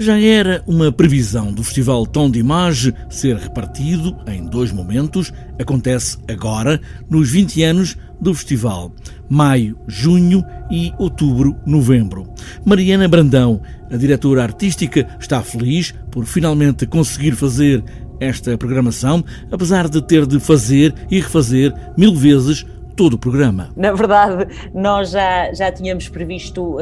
Já era uma previsão do Festival Tom de Image ser repartido em dois momentos. Acontece agora, nos 20 anos do festival. Maio, junho e outubro, novembro. Mariana Brandão, a diretora artística, está feliz por finalmente conseguir fazer esta programação, apesar de ter de fazer e refazer mil vezes todo o programa. Na verdade, nós já, já tínhamos previsto uh,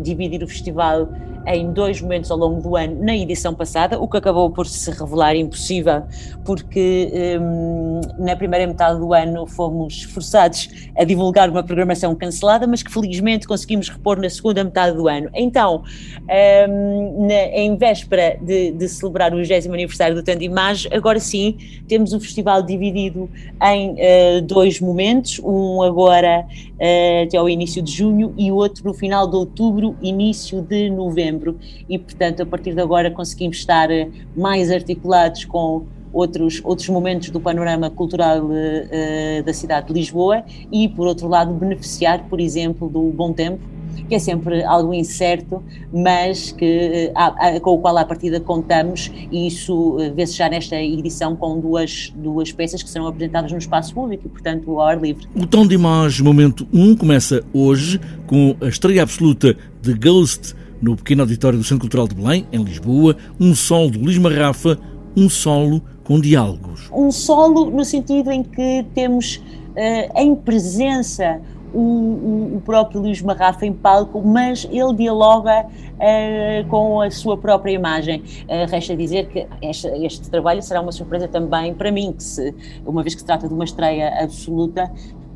dividir o festival em dois momentos ao longo do ano na edição passada, o que acabou por se revelar impossível, porque um, na primeira metade do ano fomos forçados a divulgar uma programação cancelada, mas que felizmente conseguimos repor na segunda metade do ano. Então, um, na, em véspera de, de, celebrar o 20 aniversário do Tanto Image, agora sim temos o festival dividido em uh, dois momentos, um agora uh, até ao início de junho e outro no final de outubro, início de novembro e, portanto, a partir de agora conseguimos estar eh, mais articulados com outros, outros momentos do panorama cultural uh, da cidade de Lisboa e, por outro lado, beneficiar, por exemplo, do bom tempo, que é sempre algo incerto, mas que, com o qual à partida contamos, e isso vê-se já nesta edição com duas, duas peças que serão apresentadas no espaço público e, portanto, ao ar livre. O Tom de Imagem Momento 1 começa hoje com a estreia absoluta de Ghost no pequeno auditório do Centro Cultural de Belém, em Lisboa, um solo de Luís Marrafa, um solo com diálogos. Um solo no sentido em que temos uh, em presença o, o, próprio Luís Marrafa em palco, mas ele dialoga uh, com a sua própria imagem. Uh, resta dizer que este, este, trabalho será uma surpresa também para mim, que se, uma vez que se trata de uma estreia absoluta,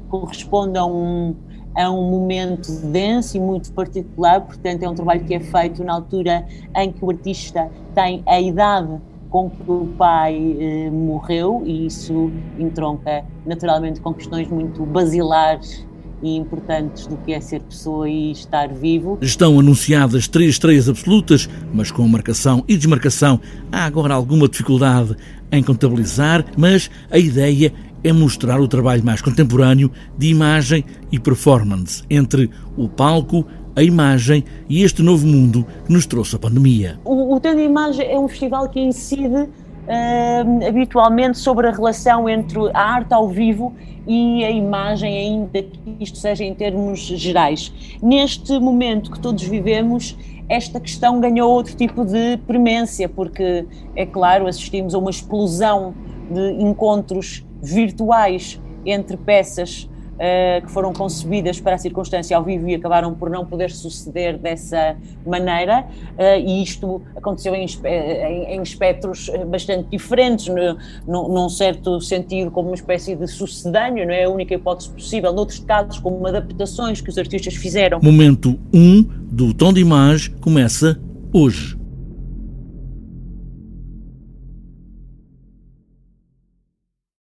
corresponde a um é um momento denso e muito particular, portanto é um trabalho que é feito na altura em que o artista tem a idade com que o pai eh, morreu e isso entronca naturalmente com questões muito basilares e importantes do que é ser pessoa e estar vivo. Estão anunciadas três estreias absolutas, mas com marcação e desmarcação há agora alguma dificuldade em contabilizar, mas a ideia é mostrar o trabalho mais contemporâneo de imagem e performance entre o palco, a imagem e este novo mundo que nos trouxe a pandemia. O, o Tendo Imagem é um festival que incide Uh, habitualmente sobre a relação entre a arte ao vivo e a imagem, ainda que isto seja em termos gerais. Neste momento que todos vivemos, esta questão ganhou outro tipo de premência, porque, é claro, assistimos a uma explosão de encontros virtuais entre peças uh, que foram concebidas para a circunstância ao vivo e acabaram por não poder suceder dessa maneira, uh, e isto aconteceu em, em, em espectros bastante diferentes, no, no, num certo sentido, como uma espécie de sucedâneo, não é a única hipótese possível, noutros casos, como adaptações que os artistas fizeram. Momento 1 um do Tom de Imagem começa hoje.